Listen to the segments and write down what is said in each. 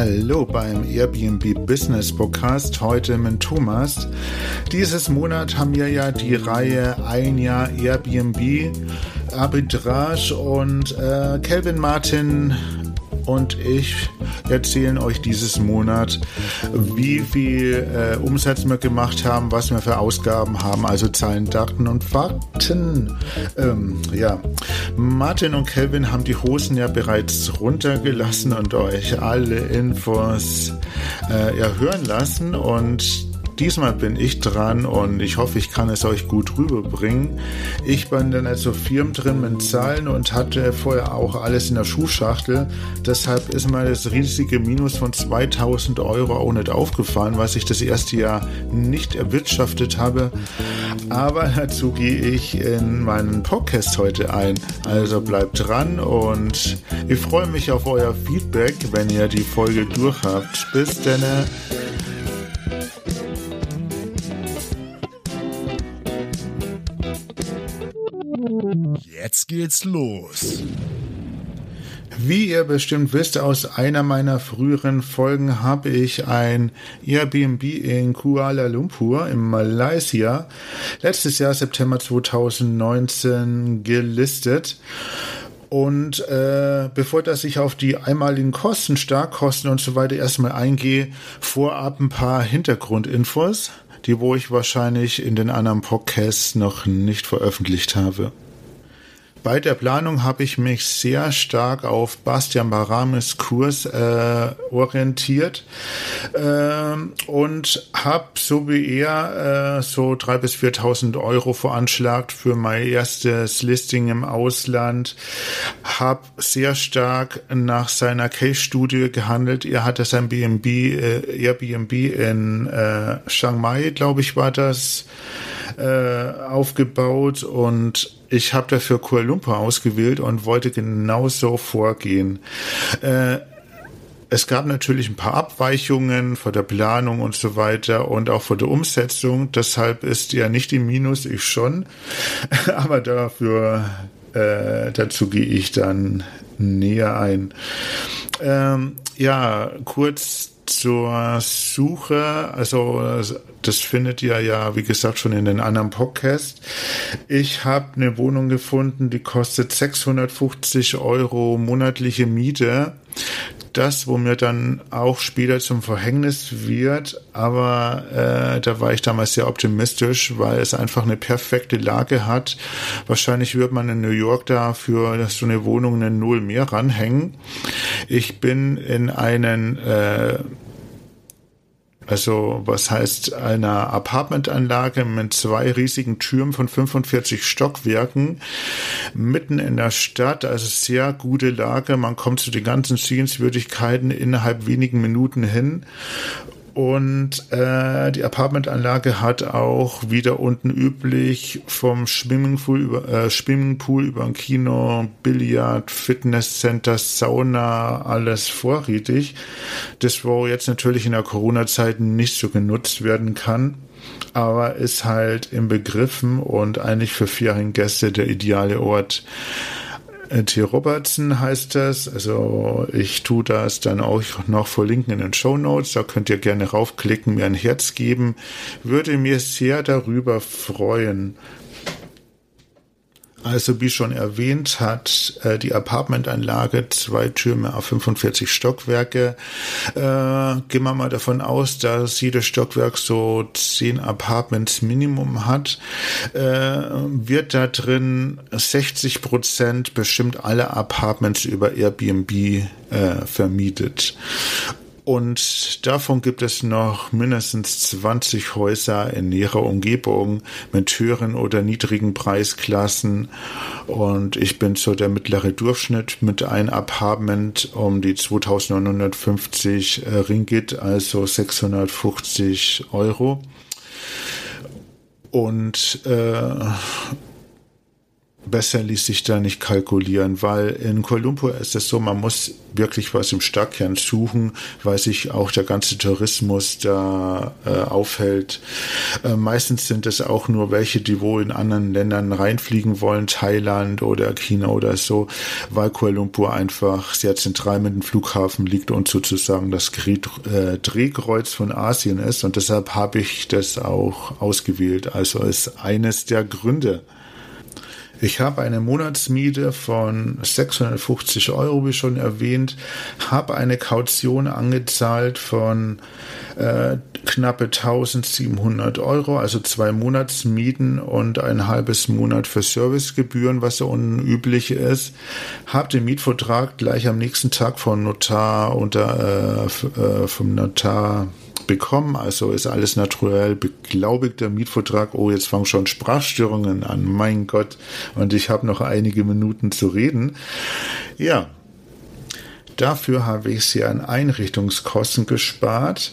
Hallo beim Airbnb Business Podcast, heute mit Thomas. Dieses Monat haben wir ja die Reihe Ein Jahr Airbnb Arbitrage und äh, Kelvin Martin und ich erzählen euch dieses Monat, wie viel äh, Umsatz wir gemacht haben, was wir für Ausgaben haben, also Zahlen, Daten und Fakten. Ähm, ja, Martin und Kelvin haben die Hosen ja bereits runtergelassen und euch alle Infos äh, erhören lassen und Diesmal bin ich dran und ich hoffe, ich kann es euch gut rüberbringen. Ich bin dann also Firmen drin mit Zahlen und hatte vorher auch alles in der Schuhschachtel. Deshalb ist mir das riesige Minus von 2000 Euro auch nicht aufgefallen, was ich das erste Jahr nicht erwirtschaftet habe. Aber dazu gehe ich in meinen Podcast heute ein. Also bleibt dran und ich freue mich auf euer Feedback, wenn ihr die Folge durch habt. Bis dann. Geht's los. Wie ihr bestimmt wisst, aus einer meiner früheren Folgen habe ich ein Airbnb in Kuala Lumpur in Malaysia letztes Jahr September 2019 gelistet. Und äh, bevor dass ich auf die einmaligen Kosten, Starkkosten und so weiter erstmal eingehe, vorab ein paar Hintergrundinfos, die wo ich wahrscheinlich in den anderen Podcasts noch nicht veröffentlicht habe. Bei der Planung habe ich mich sehr stark auf Bastian Baramis Kurs äh, orientiert äh, und habe so wie er äh, so drei bis 4.000 Euro veranschlagt für mein erstes Listing im Ausland. Habe sehr stark nach seiner Case-Studie gehandelt. Er hatte sein BNB, äh, Airbnb in äh, Chiang Mai, glaube ich, war das äh, aufgebaut und ich habe dafür Kuala Lumpur ausgewählt und wollte genauso vorgehen. Äh, es gab natürlich ein paar Abweichungen vor der Planung und so weiter und auch vor der Umsetzung. Deshalb ist ja nicht im Minus, ich schon. Aber dafür, äh, dazu gehe ich dann näher ein. Ähm, ja, kurz zur Suche, also das findet ihr ja, wie gesagt, schon in den anderen Podcasts. Ich habe eine Wohnung gefunden, die kostet 650 Euro monatliche Miete. Das, wo mir dann auch später zum Verhängnis wird, aber äh, da war ich damals sehr optimistisch, weil es einfach eine perfekte Lage hat. Wahrscheinlich wird man in New York da für so eine Wohnung eine Null mehr ranhängen. Ich bin in einen äh, also was heißt einer Apartmentanlage mit zwei riesigen Türmen von 45 Stockwerken mitten in der Stadt, also sehr gute Lage. Man kommt zu den ganzen Sehenswürdigkeiten innerhalb wenigen Minuten hin und äh, die Apartmentanlage hat auch wieder unten üblich vom Swimmingpool über, äh, Swimmingpool über ein Kino, Billard, Fitnesscenter, Sauna, alles vorrätig. Das, wo jetzt natürlich in der Corona-Zeit nicht so genutzt werden kann aber ist halt im Begriffen und eigentlich für Feriengäste der ideale Ort. T. Robertson heißt das. Also ich tue das dann auch noch verlinken in den Show Notes. Da könnt ihr gerne raufklicken, mir ein Herz geben. Würde mir sehr darüber freuen. Also wie schon erwähnt, hat äh, die Apartmentanlage zwei Türme auf 45 Stockwerke. Äh, gehen wir mal davon aus, dass jedes Stockwerk so zehn Apartments Minimum hat. Äh, wird da drin 60 Prozent bestimmt alle Apartments über Airbnb äh, vermietet. Und davon gibt es noch mindestens 20 Häuser in näherer Umgebung mit höheren oder niedrigen Preisklassen. Und ich bin so der mittlere Durchschnitt mit einem Apartment um die 2950 äh, Ringgit, also 650 Euro. Und äh, besser ließ sich da nicht kalkulieren, weil in Kuala Lumpur ist es so, man muss wirklich was im Stadtkern suchen, weil sich auch der ganze Tourismus da äh, aufhält. Äh, meistens sind es auch nur welche, die wo in anderen Ländern reinfliegen wollen, Thailand oder China oder so, weil Kuala Lumpur einfach sehr zentral mit dem Flughafen liegt und sozusagen das äh, Drehkreuz von Asien ist und deshalb habe ich das auch ausgewählt. Also ist eines der Gründe. Ich habe eine Monatsmiete von 650 Euro, wie schon erwähnt, habe eine Kaution angezahlt von äh, knappe 1700 Euro, also zwei Monatsmieten und ein halbes Monat für Servicegebühren, was so unüblich ist. Habe den Mietvertrag gleich am nächsten Tag vom Notar unter äh, äh vom Notar bekommen. Also ist alles naturell beglaubigter Mietvertrag. Oh, jetzt fangen schon Sprachstörungen an. Mein Gott. Und ich habe noch einige Minuten zu reden. Ja, Dafür habe ich sie an Einrichtungskosten gespart.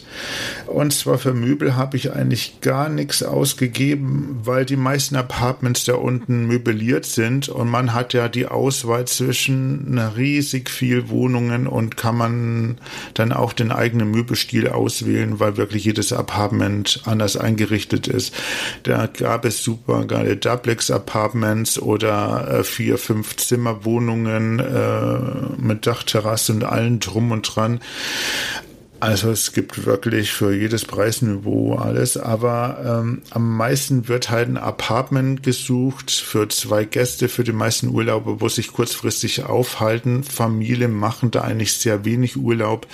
Und zwar für Möbel habe ich eigentlich gar nichts ausgegeben, weil die meisten Apartments da unten möbliert sind und man hat ja die Auswahl zwischen riesig viel Wohnungen und kann man dann auch den eigenen Möbelstil auswählen, weil wirklich jedes Apartment anders eingerichtet ist. Da gab es super geile Duplex-Apartments oder äh, vier, fünf Zimmerwohnungen äh, mit Dachterrasse und allen drum und dran. Also es gibt wirklich für jedes Preisniveau alles, aber ähm, am meisten wird halt ein Apartment gesucht für zwei Gäste, für die meisten Urlaube, wo sich kurzfristig aufhalten. Familien machen da eigentlich sehr wenig Urlaub.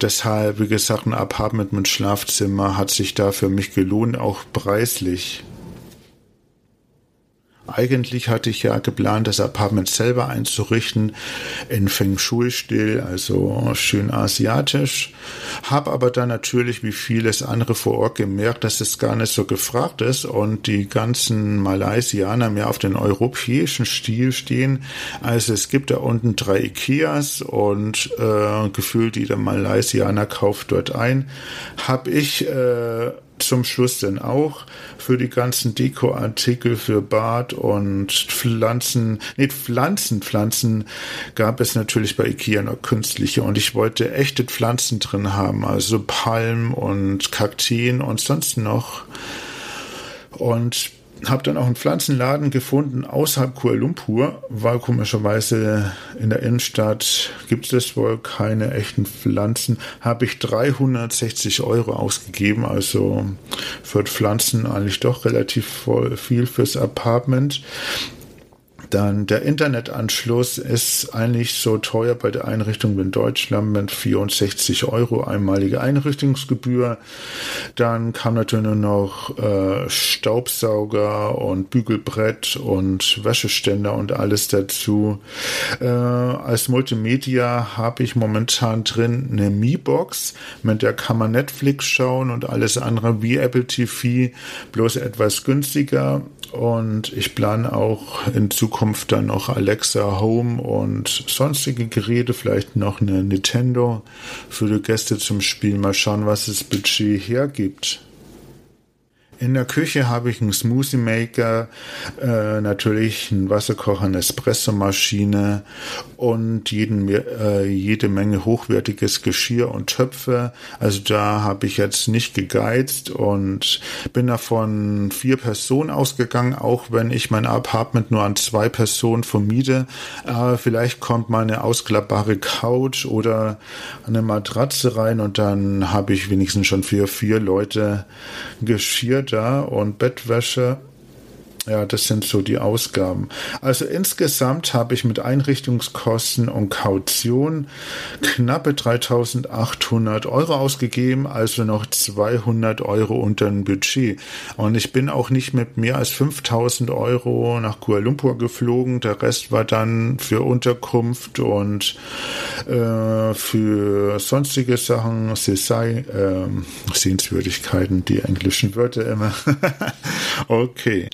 Deshalb, wie gesagt, ein Apartment mit Schlafzimmer hat sich da für mich gelohnt, auch preislich. Eigentlich hatte ich ja geplant, das Apartment selber einzurichten in Feng Shui-Stil, also schön asiatisch. Hab aber dann natürlich wie vieles andere vor Ort gemerkt, dass es gar nicht so gefragt ist und die ganzen Malaysianer mehr auf den europäischen Stil stehen. Also es gibt da unten drei Ikeas und äh, gefühlt jeder Malaysianer kauft dort ein. Hab ich äh, zum Schluss dann auch für die ganzen Dekoartikel für Bad und Pflanzen, nee, Pflanzen, Pflanzen gab es natürlich bei Ikea noch künstliche und ich wollte echte Pflanzen drin haben, also Palm und Kakteen und sonst noch. Und habe dann auch einen Pflanzenladen gefunden außerhalb Kuala Lumpur, weil komischerweise in der Innenstadt gibt es wohl keine echten Pflanzen. Habe ich 360 Euro ausgegeben, also für Pflanzen eigentlich doch relativ viel fürs Apartment. Dann der Internetanschluss ist eigentlich so teuer bei der Einrichtung in Deutschland mit 64 Euro einmalige Einrichtungsgebühr. Dann kam natürlich nur noch äh, Staubsauger und Bügelbrett und Wäscheständer und alles dazu. Äh, als Multimedia habe ich momentan drin eine Mi-Box, mit der kann man Netflix schauen und alles andere wie Apple TV, bloß etwas günstiger. Und ich plane auch in Zukunft dann noch Alexa Home und sonstige Geräte, vielleicht noch eine Nintendo für die Gäste zum Spielen. Mal schauen, was das Budget hergibt. In der Küche habe ich einen Smoothie Maker, äh, natürlich einen Wasserkocher, eine Espressomaschine und jeden, äh, jede Menge hochwertiges Geschirr und Töpfe. Also da habe ich jetzt nicht gegeizt und bin davon vier Personen ausgegangen, auch wenn ich mein Apartment nur an zwei Personen vermiete. Aber vielleicht kommt mal eine ausklappbare Couch oder eine Matratze rein und dann habe ich wenigstens schon für vier Leute Geschirr da und Bettwäsche. Ja, das sind so die Ausgaben. Also insgesamt habe ich mit Einrichtungskosten und Kaution knappe 3800 Euro ausgegeben, also noch 200 Euro unter dem Budget. Und ich bin auch nicht mit mehr als 5000 Euro nach Kuala Lumpur geflogen. Der Rest war dann für Unterkunft und äh, für sonstige Sachen, Sesai, äh, Sehenswürdigkeiten, die englischen Wörter immer. okay.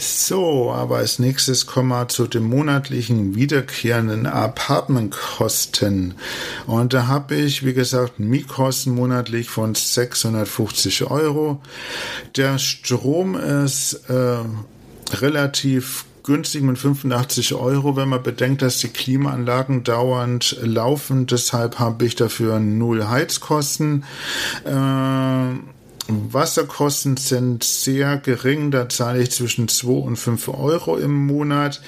So, aber als nächstes kommen wir zu den monatlichen wiederkehrenden Apartmentkosten. Und da habe ich, wie gesagt, Mietkosten monatlich von 650 Euro. Der Strom ist äh, relativ günstig mit 85 Euro, wenn man bedenkt, dass die Klimaanlagen dauernd laufen. Deshalb habe ich dafür null Heizkosten. Äh, Wasserkosten sind sehr gering, da zahle ich zwischen 2 und 5 Euro im Monat.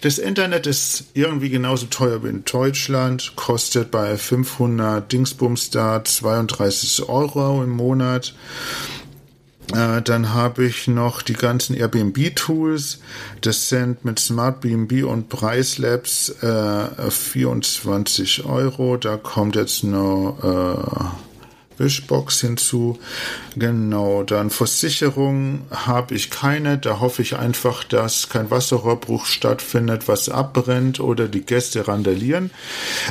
Das Internet ist irgendwie genauso teuer wie in Deutschland, kostet bei 500 Dingsbums da 32 Euro im Monat. Äh, dann habe ich noch die ganzen Airbnb-Tools. Das sind mit Smart BNB und Preislabs äh, 24 Euro. Da kommt jetzt noch äh, Wischbox hinzu. Genau, dann Versicherung habe ich keine. Da hoffe ich einfach, dass kein Wasserrohrbruch stattfindet, was abbrennt oder die Gäste randalieren.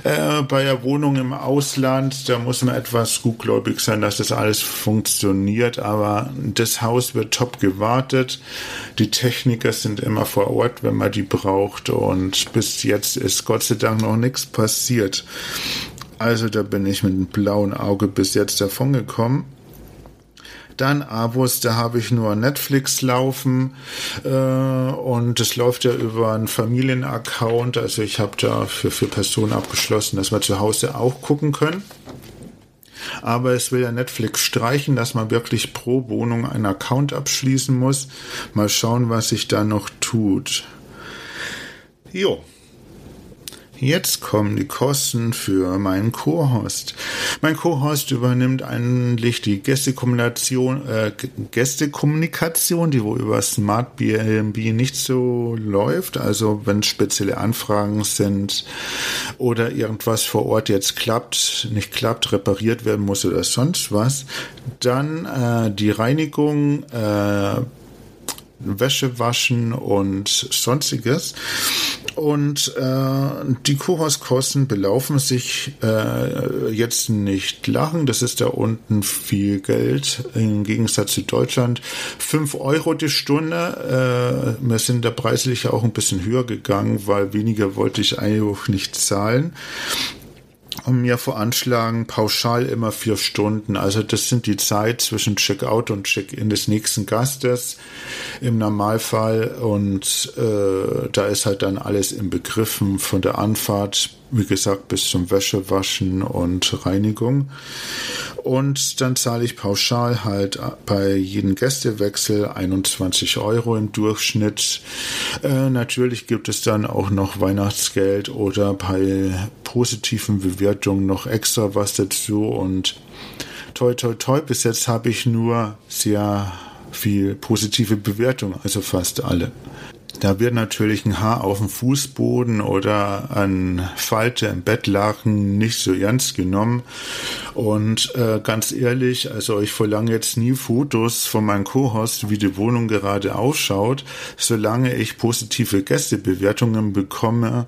Äh, bei der Wohnung im Ausland, da muss man etwas gutgläubig sein, dass das alles funktioniert. Aber das Haus wird top gewartet. Die Techniker sind immer vor Ort, wenn man die braucht. Und bis jetzt ist Gott sei Dank noch nichts passiert. Also da bin ich mit einem blauen Auge bis jetzt davon gekommen. Dann Abos, da habe ich nur Netflix laufen äh, und das läuft ja über einen Familienaccount. Also ich habe da für vier Personen abgeschlossen, dass wir zu Hause auch gucken können. Aber es will ja Netflix streichen, dass man wirklich pro Wohnung einen Account abschließen muss. Mal schauen, was sich da noch tut. Jo, Jetzt kommen die Kosten für meinen Co-Host. Mein Co-Host übernimmt eigentlich die Gästekommunikation, äh, Gästekommunikation, die wo über Smart BNB nicht so läuft. Also wenn spezielle Anfragen sind oder irgendwas vor Ort jetzt klappt, nicht klappt, repariert werden muss oder sonst was, dann äh, die Reinigung, äh, Wäsche waschen und sonstiges. Und äh, die Kuhhauskosten belaufen sich äh, jetzt nicht lachen. Das ist da unten viel Geld im Gegensatz zu Deutschland. Fünf Euro die Stunde. Äh, wir sind da preislich auch ein bisschen höher gegangen, weil weniger wollte ich eigentlich nicht zahlen mir veranschlagen pauschal immer vier Stunden. Also das sind die Zeit zwischen Checkout und Check-in des nächsten Gastes im Normalfall. Und äh, da ist halt dann alles im Begriffen von der Anfahrt wie gesagt, bis zum Wäschewaschen und Reinigung. Und dann zahle ich pauschal halt bei jedem Gästewechsel 21 Euro im Durchschnitt. Äh, natürlich gibt es dann auch noch Weihnachtsgeld oder bei positiven Bewertungen noch extra was dazu. Und toi, toi, toi, bis jetzt habe ich nur sehr viel positive Bewertungen, also fast alle. Da wird natürlich ein Haar auf dem Fußboden oder ein Falte im Bettlaken nicht so ernst genommen. Und äh, ganz ehrlich, also ich verlange jetzt nie Fotos von meinem Co-Host, wie die Wohnung gerade ausschaut, solange ich positive Gästebewertungen bekomme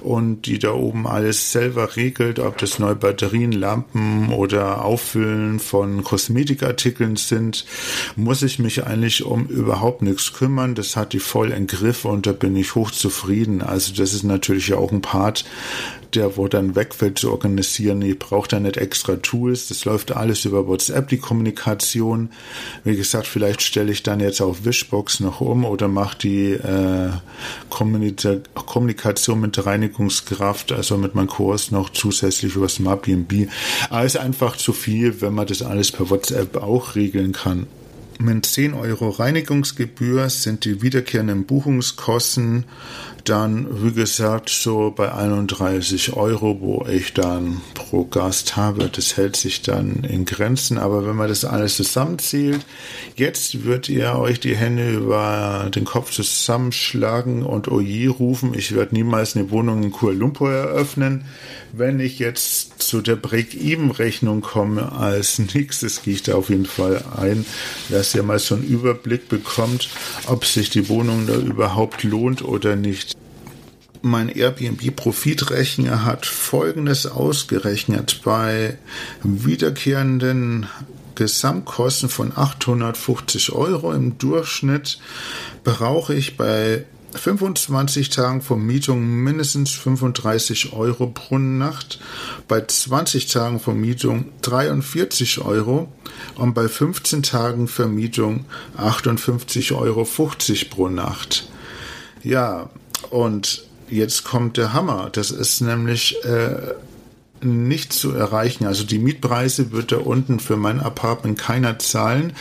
und die da oben alles selber regelt, ob das neue Batterien, Lampen oder Auffüllen von Kosmetikartikeln sind, muss ich mich eigentlich um überhaupt nichts kümmern. Das hat die voll in Griff und da bin ich hochzufrieden. Also das ist natürlich auch ein Part, der wo dann wegfällt zu organisieren. Ich brauche da nicht extra Tools. Das läuft alles über WhatsApp, die Kommunikation. Wie gesagt, vielleicht stelle ich dann jetzt auf Wishbox noch um oder mache die äh, Kommunikation mit Reinigungskraft, also mit meinem Kurs noch zusätzlich über SmartBnB. Aber es ist einfach zu viel, wenn man das alles per WhatsApp auch regeln kann. Mit 10 Euro Reinigungsgebühr sind die wiederkehrenden Buchungskosten dann, wie gesagt, so bei 31 Euro, wo ich dann pro Gast habe. Das hält sich dann in Grenzen. Aber wenn man das alles zusammenzählt, jetzt wird ihr euch die Hände über den Kopf zusammenschlagen und Oje rufen. Ich werde niemals eine Wohnung in Kuala Lumpur eröffnen. Wenn ich jetzt zu der Break-Even-Rechnung komme als nächstes, gehe ich da auf jeden Fall ein, dass ihr mal so einen Überblick bekommt, ob sich die Wohnung da überhaupt lohnt oder nicht. Mein Airbnb-Profitrechner hat Folgendes ausgerechnet. Bei wiederkehrenden Gesamtkosten von 850 Euro im Durchschnitt brauche ich bei 25 Tagen Vermietung mindestens 35 Euro pro Nacht, bei 20 Tagen Vermietung 43 Euro und bei 15 Tagen Vermietung 58,50 Euro pro Nacht. Ja, und jetzt kommt der Hammer. Das ist nämlich äh, nicht zu erreichen. Also die Mietpreise wird da unten für mein Apartment keiner zahlen.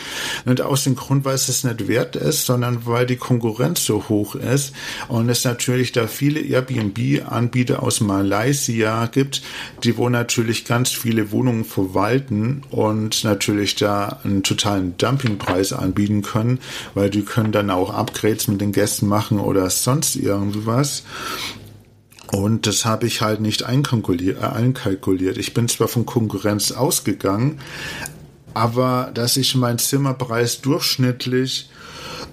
Nicht aus dem Grund, weil es nicht wert ist, sondern weil die Konkurrenz so hoch ist und es natürlich da viele Airbnb-Anbieter aus Malaysia gibt, die wo natürlich ganz viele Wohnungen verwalten und natürlich da einen totalen Dumpingpreis anbieten können, weil die können dann auch Upgrades mit den Gästen machen oder sonst irgendwas. Und das habe ich halt nicht einkalkuliert, äh, einkalkuliert. Ich bin zwar von Konkurrenz ausgegangen, aber dass ich meinen Zimmerpreis durchschnittlich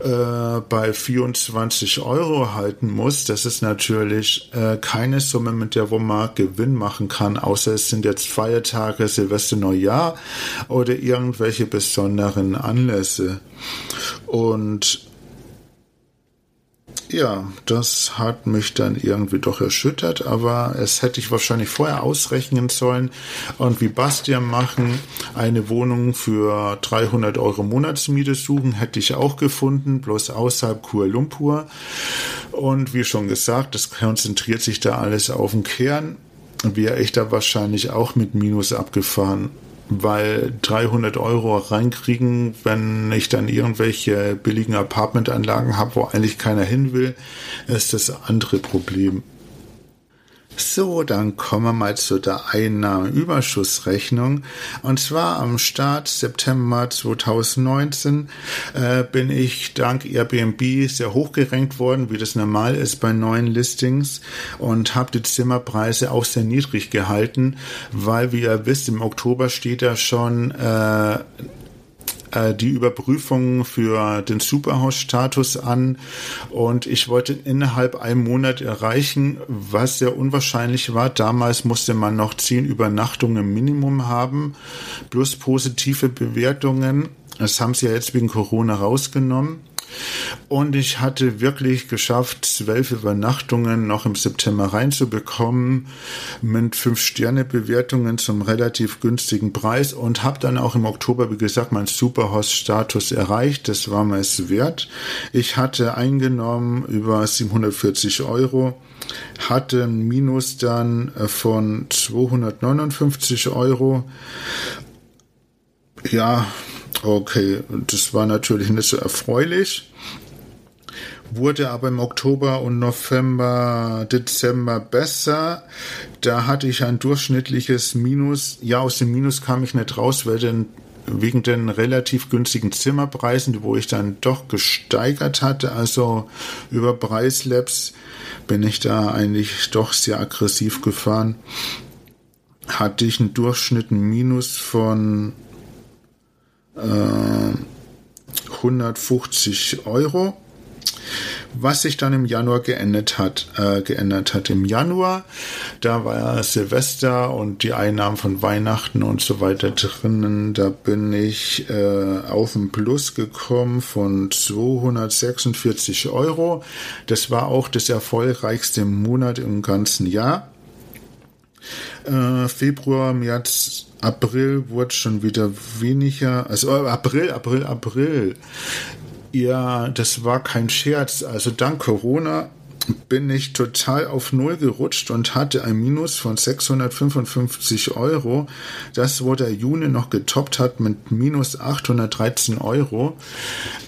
äh, bei 24 Euro halten muss, das ist natürlich äh, keine Summe, mit der wo man Gewinn machen kann, außer es sind jetzt Feiertage, Silvester, Neujahr oder irgendwelche besonderen Anlässe. Und ja, das hat mich dann irgendwie doch erschüttert, aber es hätte ich wahrscheinlich vorher ausrechnen sollen und wie Bastian machen, eine Wohnung für 300 Euro Monatsmiete suchen, hätte ich auch gefunden, bloß außerhalb Kuala Lumpur. Und wie schon gesagt, das konzentriert sich da alles auf den Kern. Wäre ich da wahrscheinlich auch mit Minus abgefahren weil 300 Euro reinkriegen, wenn ich dann irgendwelche billigen Apartmentanlagen habe, wo eigentlich keiner hin will, ist das andere Problem. So, dann kommen wir mal zu der Einnahmenüberschussrechnung. Und zwar am Start September 2019 äh, bin ich dank Airbnb sehr hoch gerankt worden, wie das normal ist bei neuen Listings und habe die Zimmerpreise auch sehr niedrig gehalten, weil, wie ihr wisst, im Oktober steht da schon äh, äh, die Überprüfung für den Superhaus-Status an und ich wollte innerhalb einem Monat erreichen, was sehr unwahrscheinlich war. Damals musste man noch zehn Übernachtungen im Minimum haben, plus positive Bewertungen. Das haben sie ja jetzt wegen Corona rausgenommen. Und ich hatte wirklich geschafft, zwölf Übernachtungen noch im September reinzubekommen mit fünf Sterne Bewertungen zum relativ günstigen Preis und habe dann auch im Oktober, wie gesagt, meinen Superhost-Status erreicht. Das war mir es wert. Ich hatte eingenommen über 740 Euro hatte ein Minus dann von 259 Euro. Ja, Okay, das war natürlich nicht so erfreulich. Wurde aber im Oktober und November, Dezember besser. Da hatte ich ein durchschnittliches Minus. Ja, aus dem Minus kam ich nicht raus, weil denn wegen den relativ günstigen Zimmerpreisen, wo ich dann doch gesteigert hatte, also über Preislabs bin ich da eigentlich doch sehr aggressiv gefahren, hatte ich einen Durchschnitt Minus von 150 äh, Euro. Was sich dann im Januar geändert hat, äh, geändert hat. Im Januar, da war Silvester und die Einnahmen von Weihnachten und so weiter drinnen. Da bin ich äh, auf ein Plus gekommen von 246 Euro. Das war auch das erfolgreichste Monat im ganzen Jahr. Äh, Februar, März, April wurde schon wieder weniger. Also äh, April, April, April. Ja, das war kein Scherz. Also dank Corona bin ich total auf Null gerutscht und hatte ein Minus von 655 Euro. Das, wo der Juni noch getoppt hat mit minus 813 Euro,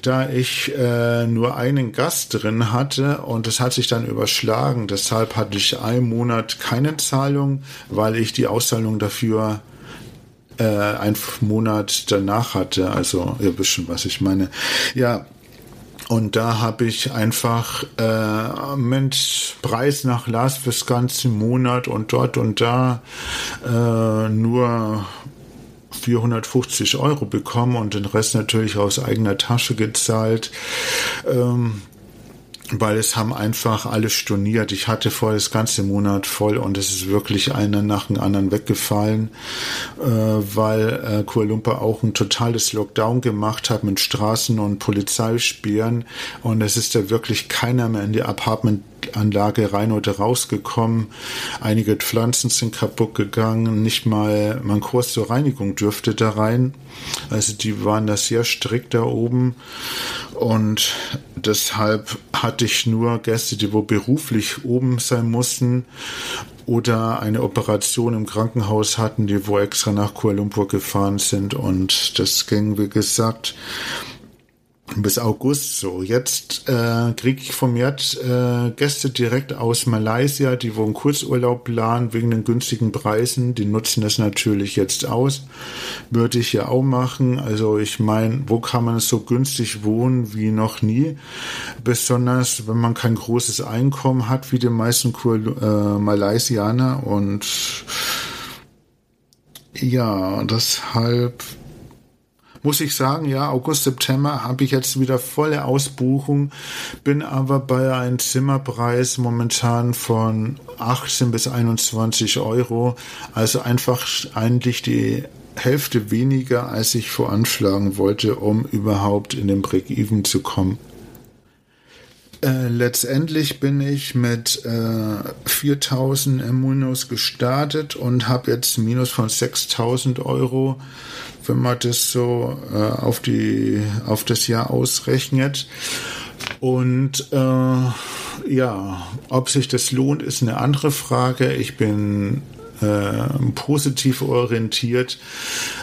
da ich äh, nur einen Gast drin hatte und es hat sich dann überschlagen. Deshalb hatte ich einen Monat keine Zahlung, weil ich die Auszahlung dafür äh, einen Monat danach hatte. Also ihr wisst schon, was ich meine. Ja, und da habe ich einfach äh, mit Preis nach Last fürs ganze Monat und dort und da äh, nur 450 Euro bekommen und den Rest natürlich aus eigener Tasche gezahlt. Ähm, weil es haben einfach alle storniert. Ich hatte vor das ganze Monat voll und es ist wirklich einer nach dem anderen weggefallen, äh, weil äh, Kuala Lumpur auch ein totales Lockdown gemacht hat mit Straßen und Polizeisperren und es ist da wirklich keiner mehr in die Apartment Anlage rein oder rausgekommen. Einige Pflanzen sind kaputt gegangen. Nicht mal mein Kurs zur Reinigung dürfte da rein. Also die waren da sehr strikt da oben. Und deshalb hatte ich nur Gäste, die wo beruflich oben sein mussten oder eine Operation im Krankenhaus hatten, die wo extra nach Kuala Lumpur gefahren sind. Und das ging, wie gesagt, bis August so. Jetzt äh, kriege ich vermehrt äh, Gäste direkt aus Malaysia, die wollen Kurzurlaub planen wegen den günstigen Preisen. Die nutzen das natürlich jetzt aus. Würde ich ja auch machen. Also ich meine, wo kann man so günstig wohnen wie noch nie? Besonders wenn man kein großes Einkommen hat, wie die meisten äh, Malaysianer. Und ja, deshalb muss ich sagen, ja, August, September habe ich jetzt wieder volle Ausbuchung, bin aber bei einem Zimmerpreis momentan von 18 bis 21 Euro, also einfach eigentlich die Hälfte weniger, als ich voranschlagen wollte, um überhaupt in den Break-Even zu kommen. Äh, letztendlich bin ich mit äh, 4000 im gestartet und habe jetzt Minus von 6000 Euro wenn man das so äh, auf, die, auf das Jahr ausrechnet. Und äh, ja, ob sich das lohnt, ist eine andere Frage. Ich bin äh, positiv orientiert,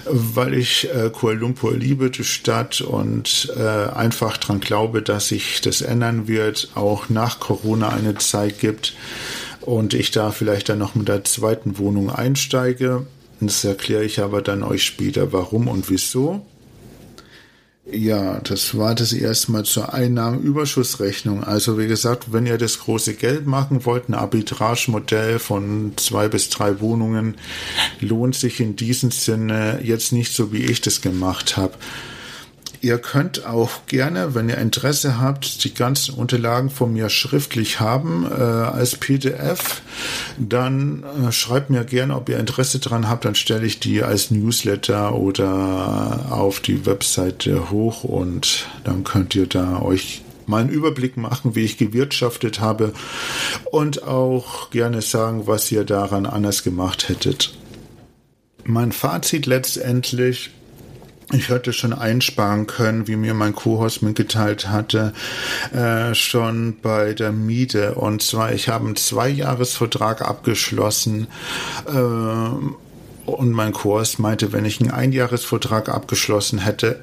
weil ich äh, Kuala Lumpur liebe, die Stadt, und äh, einfach daran glaube, dass sich das ändern wird, auch nach Corona eine Zeit gibt und ich da vielleicht dann noch mit der zweiten Wohnung einsteige. Das erkläre ich aber dann euch später, warum und wieso. Ja, das war das erstmal zur Einnahmenüberschussrechnung. Also wie gesagt, wenn ihr das große Geld machen wollt, ein Arbitragemodell von zwei bis drei Wohnungen, lohnt sich in diesem Sinne jetzt nicht so, wie ich das gemacht habe. Ihr könnt auch gerne, wenn ihr Interesse habt, die ganzen Unterlagen von mir schriftlich haben äh, als PDF. Dann äh, schreibt mir gerne, ob ihr Interesse daran habt. Dann stelle ich die als Newsletter oder auf die Webseite hoch und dann könnt ihr da euch mal einen Überblick machen, wie ich gewirtschaftet habe und auch gerne sagen, was ihr daran anders gemacht hättet. Mein Fazit letztendlich ich hätte schon einsparen können, wie mir mein Co-Host mitgeteilt hatte, äh, schon bei der Miete. Und zwar, ich habe einen Zweijahresvertrag abgeschlossen. Äh, und mein Co-Host meinte, wenn ich einen Einjahresvertrag abgeschlossen hätte,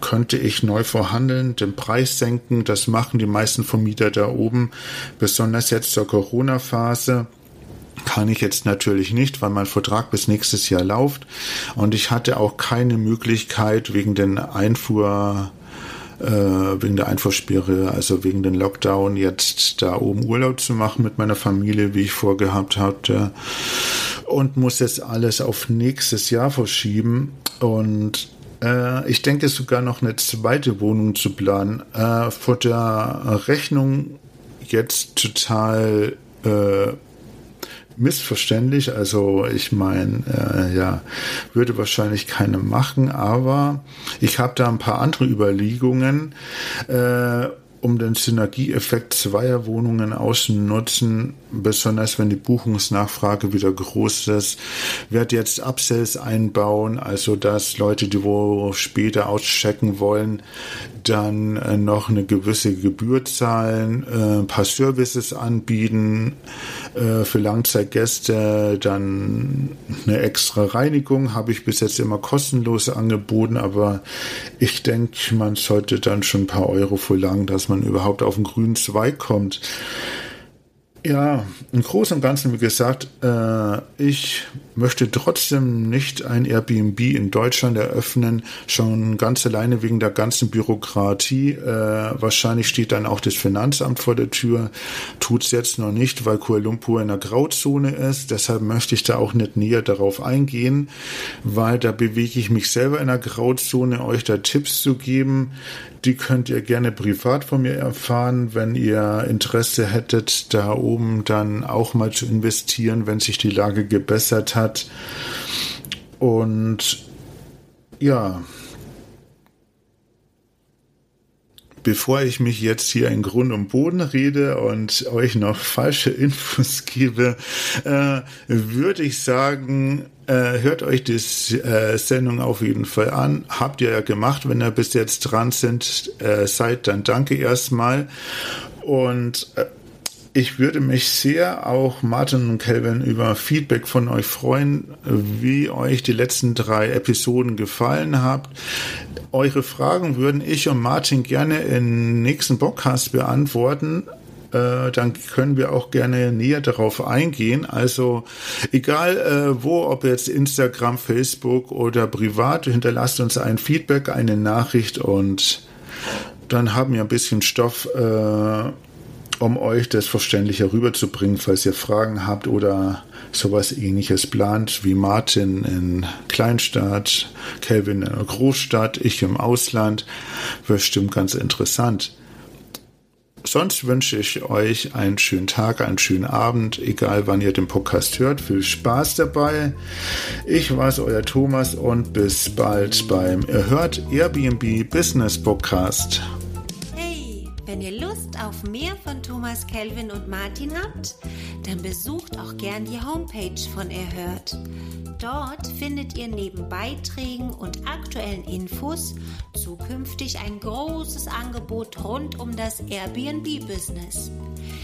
könnte ich neu verhandeln, den Preis senken. Das machen die meisten Vermieter da oben, besonders jetzt zur Corona-Phase. Kann ich jetzt natürlich nicht, weil mein Vertrag bis nächstes Jahr läuft und ich hatte auch keine Möglichkeit wegen den Einfuhr äh, wegen der Einfuhrsperre, also wegen den Lockdown, jetzt da oben Urlaub zu machen mit meiner Familie, wie ich vorgehabt hatte. Und muss jetzt alles auf nächstes Jahr verschieben. Und äh, ich denke sogar noch eine zweite Wohnung zu planen. Äh, vor der Rechnung jetzt total äh, missverständlich. Also ich meine, äh, ja, würde wahrscheinlich keine machen, aber ich habe da ein paar andere Überlegungen. Äh, um den Synergieeffekt zweier Wohnungen auszunutzen, besonders wenn die Buchungsnachfrage wieder groß ist. Werde jetzt Upsells einbauen, also dass Leute, die wo später auschecken wollen, dann äh, noch eine gewisse Gebühr zahlen, äh, ein paar Services anbieten, äh, für Langzeitgäste dann eine extra Reinigung habe ich bis jetzt immer kostenlos angeboten, aber ich denke, man sollte dann schon ein paar Euro verlangen, dass man überhaupt auf den grünen Zweig kommt. Ja, im Großen und Ganzen, wie gesagt, äh, ich möchte trotzdem nicht ein Airbnb in Deutschland eröffnen, schon ganz alleine wegen der ganzen Bürokratie. Äh, wahrscheinlich steht dann auch das Finanzamt vor der Tür, tut's jetzt noch nicht, weil Kuala Lumpur in der Grauzone ist. Deshalb möchte ich da auch nicht näher darauf eingehen, weil da bewege ich mich selber in der Grauzone, euch da Tipps zu geben. Die könnt ihr gerne privat von mir erfahren, wenn ihr Interesse hättet, da oben dann auch mal zu investieren, wenn sich die Lage gebessert hat. Und ja, bevor ich mich jetzt hier in Grund und Boden rede und euch noch falsche Infos gebe, äh, würde ich sagen, äh, hört euch die äh, Sendung auf jeden Fall an. Habt ihr ja gemacht, wenn ihr bis jetzt dran sind, äh, seid, dann danke erstmal. Und äh, ich würde mich sehr auch Martin und Kelvin über Feedback von euch freuen, wie euch die letzten drei Episoden gefallen habt. Eure Fragen würden ich und Martin gerne im nächsten Podcast beantworten äh, dann können wir auch gerne näher darauf eingehen. Also egal äh, wo, ob jetzt Instagram, Facebook oder privat, hinterlasst uns ein Feedback, eine Nachricht und dann haben wir ein bisschen Stoff, äh, um euch das verständlicher rüberzubringen, falls ihr Fragen habt oder sowas ähnliches plant, wie Martin in Kleinstadt, Kelvin in einer Großstadt, ich im Ausland. Bestimmt ganz interessant. Sonst wünsche ich euch einen schönen Tag, einen schönen Abend, egal wann ihr den Podcast hört. Viel Spaß dabei. Ich war's, euer Thomas und bis bald beim Erhört Airbnb Business Podcast. Wenn ihr Lust auf mehr von Thomas, Kelvin und Martin habt, dann besucht auch gern die Homepage von Erhört. Dort findet ihr neben Beiträgen und aktuellen Infos zukünftig ein großes Angebot rund um das Airbnb-Business.